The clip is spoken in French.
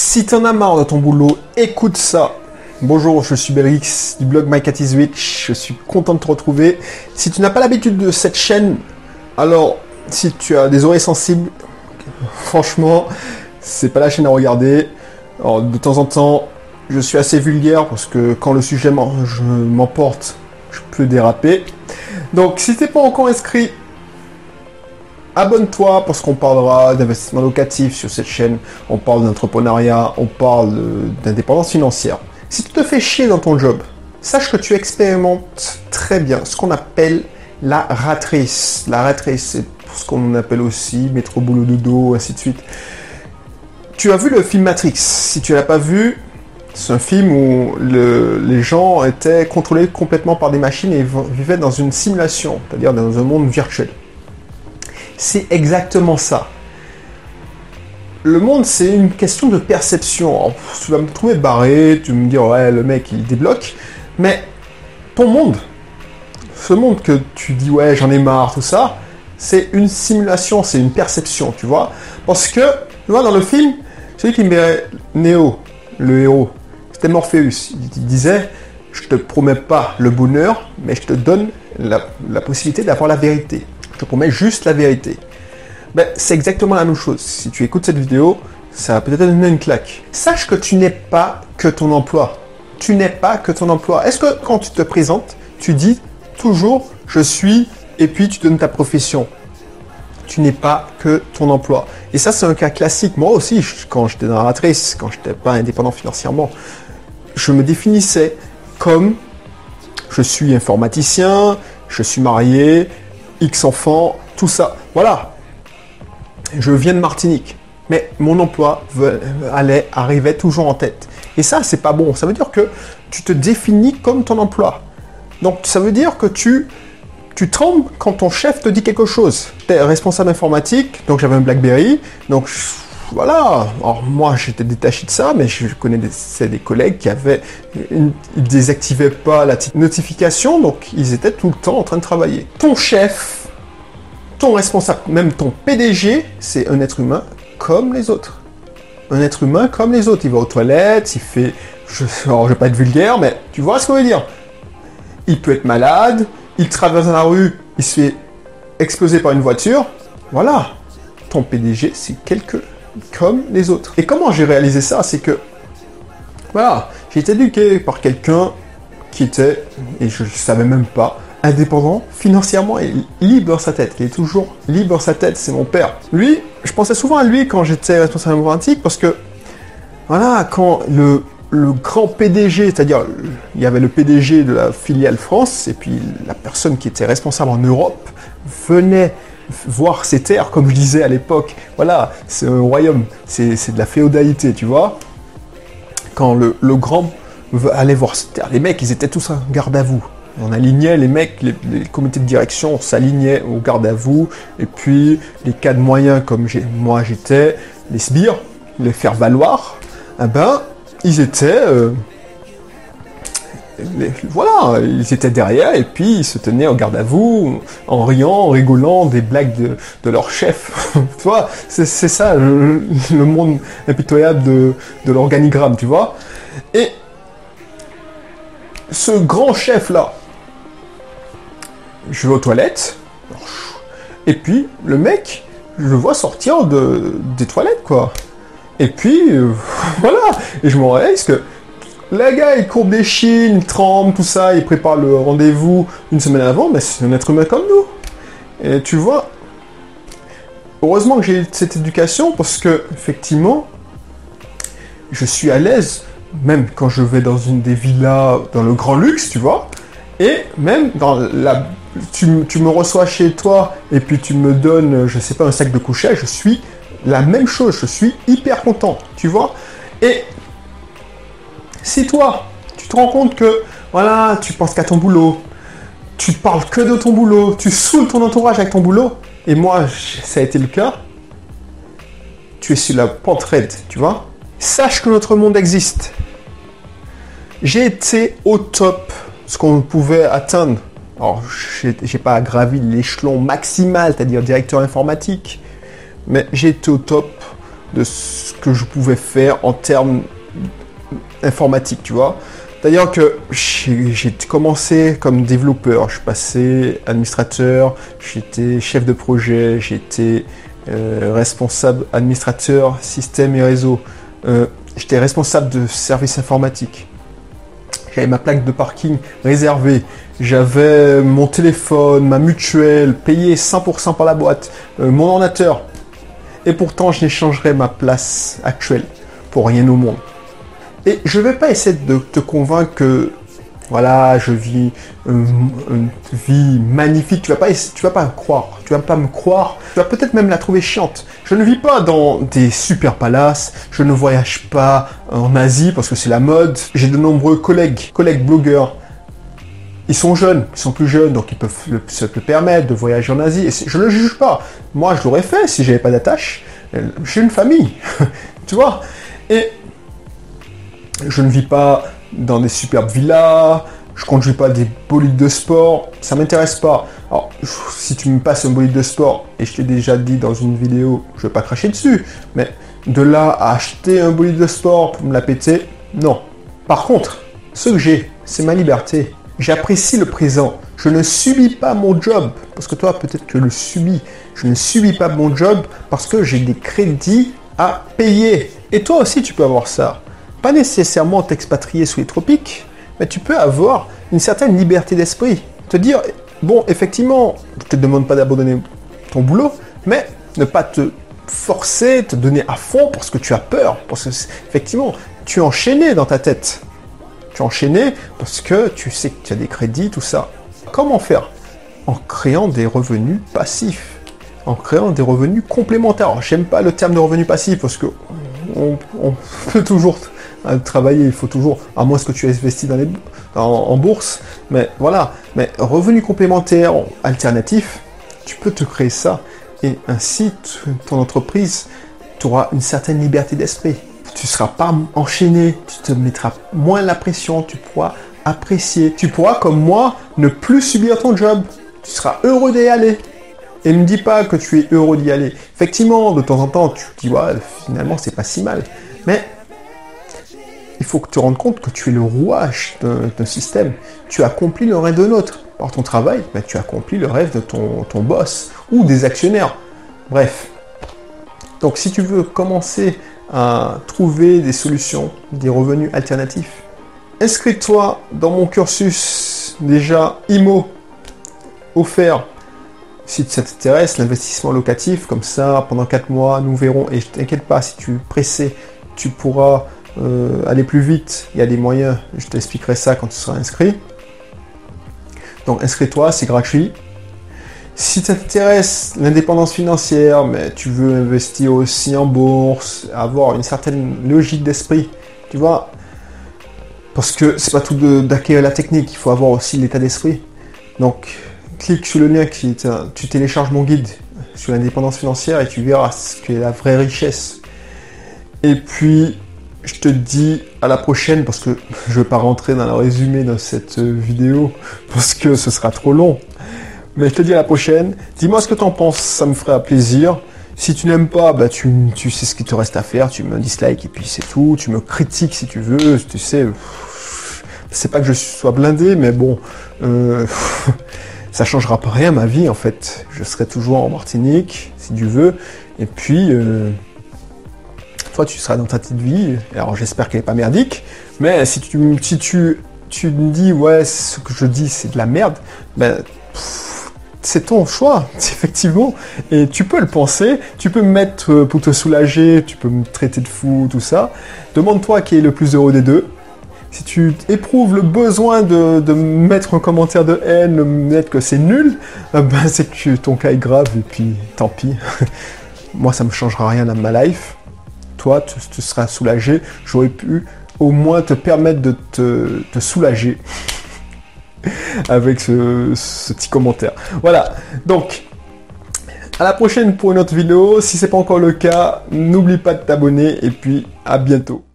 Si t'en as marre de ton boulot, écoute ça. Bonjour, je suis Belrix du blog My Cat. Je suis content de te retrouver. Si tu n'as pas l'habitude de cette chaîne, alors si tu as des oreilles sensibles, franchement, c'est pas la chaîne à regarder. Alors, de temps en temps, je suis assez vulgaire parce que quand le sujet m'emporte, je peux déraper. Donc, si t'es pas encore inscrit, abonne-toi parce qu'on parlera d'investissement locatif sur cette chaîne. On parle d'entrepreneuriat, on parle d'indépendance financière. Si tu te fais chier dans ton job, sache que tu expérimentes très bien ce qu'on appelle la ratrice. La ratrice, c'est ce qu'on appelle aussi métro boulot de dos, ainsi de suite. Tu as vu le film Matrix? Si tu l'as pas vu, c'est un film où les gens étaient contrôlés complètement par des machines et vivaient dans une simulation, c'est-à-dire dans un monde virtuel. C'est exactement ça. Le monde, c'est une question de perception. tu vas me trouver barré, tu me dire, ouais, le mec, il débloque. Mais ton monde, ce monde que tu dis, ouais, j'en ai marre, tout ça, c'est une simulation, c'est une perception, tu vois. Parce que, tu vois, dans le film, celui qui met Néo, le héros, c'était Morpheus. Il disait, je te promets pas le bonheur, mais je te donne la possibilité d'avoir la vérité. Je te promets juste la vérité. Ben, c'est exactement la même chose. Si tu écoutes cette vidéo, ça va peut-être donner une claque. Sache que tu n'es pas que ton emploi. Tu n'es pas que ton emploi. Est-ce que quand tu te présentes, tu dis toujours je suis et puis tu donnes ta profession? Tu n'es pas que ton emploi. Et ça, c'est un cas classique. Moi aussi, quand j'étais dans la matrice, quand je n'étais pas indépendant financièrement, je me définissais comme je suis informaticien, je suis marié, X enfants, tout ça. Voilà. Je viens de Martinique. Mais mon emploi allait, arrivait toujours en tête. Et ça, c'est pas bon. Ça veut dire que tu te définis comme ton emploi. Donc, ça veut dire que tu, tu trembles quand ton chef te dit quelque chose. Tu es responsable informatique, donc j'avais un Blackberry. Donc, voilà. Alors, moi, j'étais détaché de ça, mais je connais des, collègues qui avaient. Ils désactivaient pas la notification, donc ils étaient tout le temps en train de travailler. Ton chef ton responsable, même ton PDG, c'est un être humain comme les autres. Un être humain comme les autres. Il va aux toilettes, il fait. Je ne vais pas être vulgaire, mais tu vois ce qu'on veut dire. Il peut être malade, il traverse la rue, il se fait exploser par une voiture. Voilà. Ton PDG, c'est quelque comme les autres. Et comment j'ai réalisé ça C'est que. Voilà. J'ai été éduqué par quelqu'un qui était, et je ne savais même pas, indépendant financièrement et libre dans sa tête. Il est toujours libre dans sa tête, c'est mon père. Lui, je pensais souvent à lui quand j'étais responsable informatique parce que, voilà, quand le, le grand PDG, c'est-à-dire il y avait le PDG de la filiale France et puis la personne qui était responsable en Europe venait voir ses terres, comme je disais à l'époque. Voilà, c'est un royaume, c'est de la féodalité, tu vois. Quand le, le grand allait voir ses terres, les mecs, ils étaient tous en garde à vous. On alignait les mecs, les, comités de direction s'alignaient au garde à vous, et puis les cadres moyens comme moi j'étais, les sbires, les faire valoir, eh ben, ils étaient. Euh, voilà, ils étaient derrière et puis ils se tenaient au garde à vous en riant, en rigolant des blagues de, leur chef. tu vois, c'est ça le, monde impitoyable de, l'organigramme, tu vois. Et ce grand chef là, je vais aux toilettes, et puis le mec, je le vois sortir de, des toilettes, quoi. Et puis, euh, voilà, et je me réalise que le gars, il courbe des chines, il tremble, tout ça, il prépare le rendez-vous une semaine avant, mais c'est un être humain comme nous. Et tu vois, heureusement que j'ai eu cette éducation parce que, effectivement, je suis à l'aise, même quand je vais dans une des villas, dans le grand luxe, tu vois, et même dans la tu, me reçois chez toi et puis tu me donnes, je sais pas, un sac de couchage, je suis la même chose, je suis hyper content, tu vois. Et si toi, tu te rends compte que, voilà, tu penses qu'à ton boulot, tu parles que de ton boulot, tu saoules ton entourage avec ton boulot, et moi, ça a été le cas, tu es sur la pente raide, tu vois. Sache que notre monde existe. J'ai été au top, ce qu'on pouvait atteindre. Alors, j'ai pas gravi l'échelon maximal, c'est-à-dire directeur informatique, mais j'ai été au top de ce que je pouvais faire en termes informatiques, tu vois. C'est-à-dire que j'ai commencé comme développeur, je suis passé administrateur, j'étais chef de projet, j'étais euh, responsable administrateur système et réseau, euh, j'étais responsable de services informatiques. J'avais ma plaque de parking réservée, j'avais mon téléphone, ma mutuelle, payé 100% par la boîte, euh, mon ordinateur. Et pourtant, je n'échangerais ma place actuelle pour rien au monde. Et je ne vais pas essayer de te convaincre que voilà, je vis une, vie magnifique. Tu vas pas, tu vas pas me croire. Tu vas pas me croire. Tu vas peut-être même la trouver chiante. Je ne vis pas dans des super palaces. Je ne voyage pas en Asie parce que c'est la mode. J'ai de nombreux collègues, collègues blogueurs. Ils sont jeunes, ils sont plus jeunes, donc ils peuvent se le permettre de voyager en Asie. Je ne le juge pas. Moi, je l'aurais fait si j'avais pas d'attache. J'ai une famille, tu vois? Et je ne vis pas dans des superbes villas, je conduis pas des bolides de sport, ça m'intéresse pas. Alors, si tu me passes un bolide de sport, et je t'ai déjà dit dans une vidéo, je vais pas cracher dessus, mais de là à acheter un bolide de sport pour me la péter, non. Par contre, ce que j'ai, c'est ma liberté. J'apprécie le présent. Je ne subis pas mon job, parce que toi, peut-être que le subis. Je ne subis pas mon job parce que j'ai des crédits à payer. Et toi aussi, tu peux avoir ça pas nécessairement t'expatrier sous les tropiques, mais tu peux avoir une certaine liberté d'esprit. Te dire, bon, effectivement, je te demande pas d'abandonner ton boulot, mais ne pas te forcer, te donner à fond parce que tu as peur. Parce que, effectivement, tu es enchaîné dans ta tête. Tu es enchaîné parce que tu sais que tu as des crédits, tout ça. Comment faire? En créant des revenus passifs. En créant des revenus complémentaires. J'aime pas le terme de revenu passif parce que on peut toujours travailler, il faut toujours, à moins que tu aies investi dans les, en, bourse, mais voilà, mais revenu complémentaire, alternatif, tu peux te créer ça et ainsi ton entreprise, tu auras une certaine liberté d'esprit. Tu ne seras pas enchaîné, tu te mettras moins la pression, tu pourras apprécier. Tu pourras, comme moi, ne plus subir ton job. Tu seras heureux d'y aller. Et ne me dis pas que tu es heureux d'y aller. Effectivement, de temps en temps, tu te dis, ouais, finalement, c'est pas si mal. Mais il faut que tu te rendes compte que tu es le rouage d'un système. Tu accomplis le rêve de l'autre. Par ton travail, ben, tu accomplis le rêve de ton, boss ou des actionnaires. Bref. Donc si tu veux commencer à trouver des solutions, des revenus alternatifs, inscris-toi dans mon cursus déjà IMO offert si ça t'intéresse, l'investissement locatif, comme ça, pendant 4 mois, nous verrons, et t'inquiète pas, si tu es pressé, tu pourras euh, aller plus vite, il y a des moyens, je t'expliquerai ça quand tu seras inscrit. Donc inscris-toi, c'est gratuit. Si t'intéresse l'indépendance financière, mais tu veux investir aussi en bourse, avoir une certaine logique d'esprit, tu vois, parce que c'est pas tout d'acquérir la technique, il faut avoir aussi l'état d'esprit. Donc clique sur le lien qui tu télécharges mon guide sur l'indépendance financière et tu verras ce qu'est la vraie richesse. Et puis je te dis à la prochaine parce que je ne vais pas rentrer dans le résumé de cette vidéo parce que ce sera trop long. Mais je te dis à la prochaine. Dis-moi ce que tu en penses, ça me ferait plaisir. Si tu n'aimes pas, bah tu, sais ce qu'il te reste à faire, tu me dislike et puis c'est tout. Tu me critiques si tu veux, tu sais. C'est pas que je sois blindé, mais bon, euh, ça changera pas rien ma vie en fait. Je serai toujours en Martinique, si tu veux. Et puis, euh, tu seras dans ta petite vie. Alors, j'espère qu'elle n'est pas merdique. Mais si tu, si tu, tu me dis, ouais, ce que je dis, c'est de la merde, ben, c'est ton choix, effectivement. Et tu peux le penser, tu peux me mettre euh, pour te soulager, tu peux me traiter de fou, tout ça. Demande-toi qui est le plus heureux des deux. Si tu éprouves le besoin de, de mettre un commentaire de haine, de mettre que c'est nul, euh, ben c'est que ton cas est grave et puis tant pis. Moi, ça me changera rien dans ma life toi, tu, seras soulagé. J'aurais pu au moins te permettre de te, soulager avec ce, ce, petit commentaire. Voilà, donc à la prochaine pour une autre vidéo. Si ce n'est pas encore le cas, n'oublie pas de t'abonner et puis à bientôt.